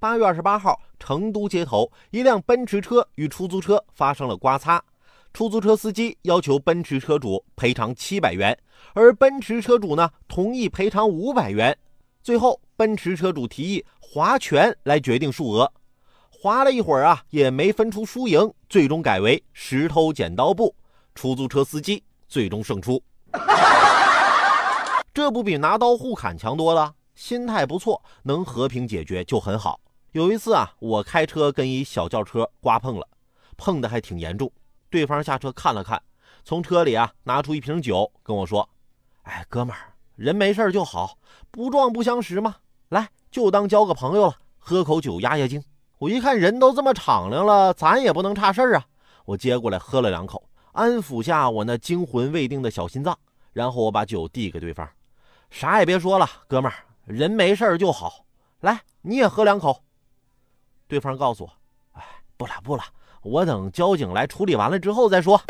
八月二十八号，成都街头，一辆奔驰车与出租车发生了刮擦，出租车司机要求奔驰车主赔偿七百元，而奔驰车主呢同意赔偿五百元。最后，奔驰车主提议划拳来决定数额，划了一会儿啊，也没分出输赢，最终改为石头剪刀布，出租车司机最终胜出。这不比拿刀互砍强多了？心态不错，能和平解决就很好。有一次啊，我开车跟一小轿车刮碰了，碰的还挺严重。对方下车看了看，从车里啊拿出一瓶酒，跟我说：“哎，哥们儿，人没事就好，不撞不相识嘛，来就当交个朋友了，喝口酒压压惊。”我一看人都这么敞亮了，咱也不能差事儿啊。我接过来喝了两口，安抚下我那惊魂未定的小心脏，然后我把酒递给对方，啥也别说了，哥们儿，人没事就好，来你也喝两口。对方告诉我：“哎，不了不了，我等交警来处理完了之后再说。”